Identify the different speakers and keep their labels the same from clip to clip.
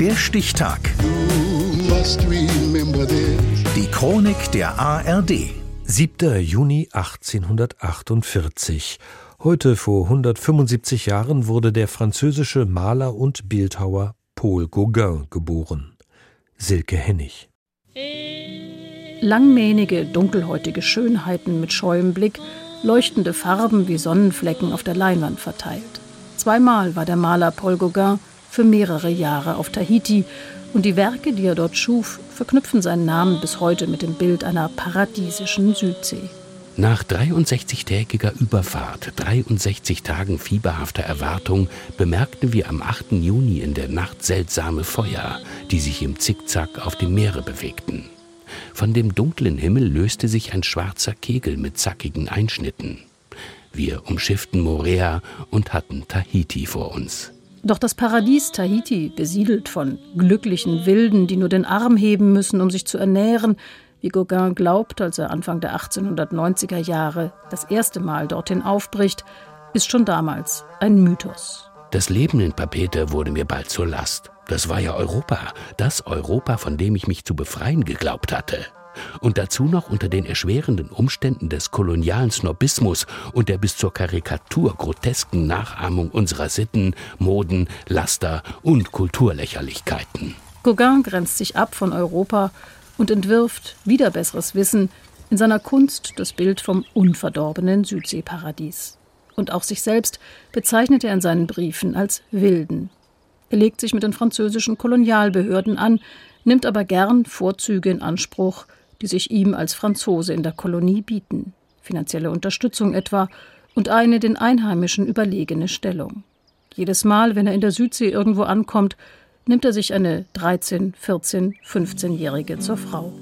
Speaker 1: Der Stichtag. Die Chronik der ARD.
Speaker 2: 7. Juni 1848. Heute vor 175 Jahren wurde der französische Maler und Bildhauer Paul Gauguin geboren. Silke Hennig.
Speaker 3: Langmähnige, dunkelhäutige Schönheiten mit scheuem Blick, leuchtende Farben wie Sonnenflecken auf der Leinwand verteilt. Zweimal war der Maler Paul Gauguin für mehrere Jahre auf Tahiti und die Werke, die er dort schuf, verknüpfen seinen Namen bis heute mit dem Bild einer paradiesischen Südsee.
Speaker 4: Nach 63-tägiger Überfahrt, 63 Tagen fieberhafter Erwartung, bemerkten wir am 8. Juni in der Nacht seltsame Feuer, die sich im Zickzack auf dem Meere bewegten. Von dem dunklen Himmel löste sich ein schwarzer Kegel mit zackigen Einschnitten. Wir umschifften Morea und hatten Tahiti vor uns.
Speaker 3: Doch das Paradies Tahiti, besiedelt von glücklichen Wilden, die nur den Arm heben müssen, um sich zu ernähren, wie Gauguin glaubt, als er Anfang der 1890er Jahre das erste Mal dorthin aufbricht, ist schon damals ein Mythos.
Speaker 4: Das Leben in Papete wurde mir bald zur Last. Das war ja Europa, das Europa, von dem ich mich zu befreien geglaubt hatte. Und dazu noch unter den erschwerenden Umständen des kolonialen Snobismus und der bis zur Karikatur grotesken Nachahmung unserer Sitten, Moden, Laster und Kulturlächerlichkeiten.
Speaker 3: Gauguin grenzt sich ab von Europa und entwirft, wieder besseres Wissen, in seiner Kunst das Bild vom unverdorbenen Südseeparadies. Und auch sich selbst bezeichnet er in seinen Briefen als Wilden. Er legt sich mit den französischen Kolonialbehörden an, nimmt aber gern Vorzüge in Anspruch, die sich ihm als Franzose in der Kolonie bieten, finanzielle Unterstützung etwa und eine den Einheimischen überlegene Stellung. Jedes Mal, wenn er in der Südsee irgendwo ankommt, nimmt er sich eine 13, 14, 15-Jährige zur Frau.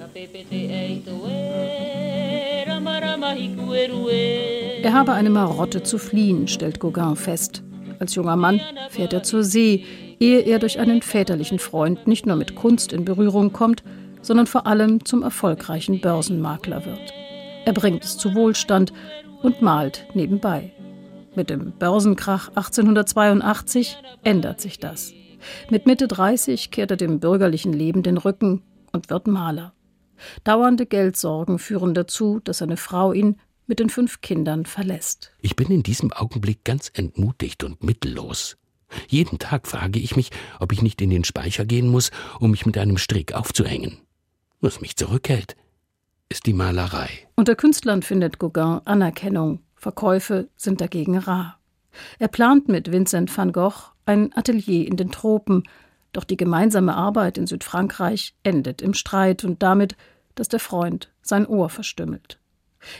Speaker 3: Er habe eine Marotte zu fliehen, stellt Gauguin fest. Als junger Mann fährt er zur See, ehe er durch einen väterlichen Freund nicht nur mit Kunst in Berührung kommt, sondern vor allem zum erfolgreichen Börsenmakler wird. Er bringt es zu Wohlstand und malt nebenbei. Mit dem Börsenkrach 1882 ändert sich das. Mit Mitte 30 kehrt er dem bürgerlichen Leben den Rücken und wird Maler. Dauernde Geldsorgen führen dazu, dass seine Frau ihn mit den fünf Kindern verlässt.
Speaker 4: Ich bin in diesem Augenblick ganz entmutigt und mittellos. Jeden Tag frage ich mich, ob ich nicht in den Speicher gehen muss, um mich mit einem Strick aufzuhängen. Was mich zurückhält, ist die Malerei.
Speaker 3: Unter Künstlern findet Gauguin Anerkennung. Verkäufe sind dagegen rar. Er plant mit Vincent van Gogh ein Atelier in den Tropen, doch die gemeinsame Arbeit in Südfrankreich endet im Streit und damit, dass der Freund sein Ohr verstümmelt.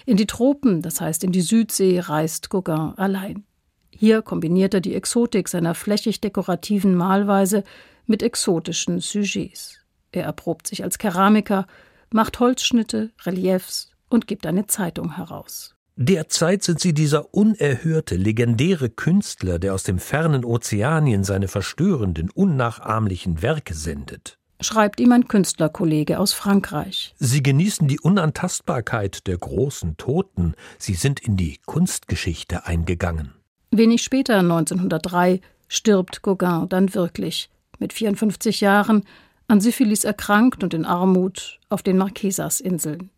Speaker 3: In die Tropen, das heißt in die Südsee, reist Gauguin allein. Hier kombiniert er die Exotik seiner flächig dekorativen Malweise mit exotischen Sujets. Er erprobt sich als Keramiker, macht Holzschnitte, Reliefs und gibt eine Zeitung heraus.
Speaker 2: Derzeit sind sie dieser unerhörte, legendäre Künstler, der aus dem fernen Ozeanien seine verstörenden, unnachahmlichen Werke sendet.
Speaker 3: Schreibt ihm ein Künstlerkollege aus Frankreich.
Speaker 2: Sie genießen die Unantastbarkeit der großen Toten. Sie sind in die Kunstgeschichte eingegangen.
Speaker 3: Wenig später, 1903, stirbt Gauguin dann wirklich. Mit 54 Jahren an Syphilis erkrankt und in Armut auf den Marquesas-Inseln.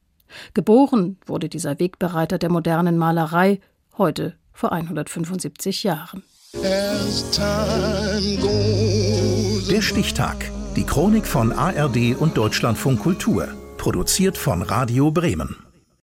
Speaker 3: Geboren wurde dieser Wegbereiter der modernen Malerei heute vor 175 Jahren.
Speaker 1: Der Stichtag. Die Chronik von ARD und Deutschlandfunk Kultur. Produziert von Radio Bremen.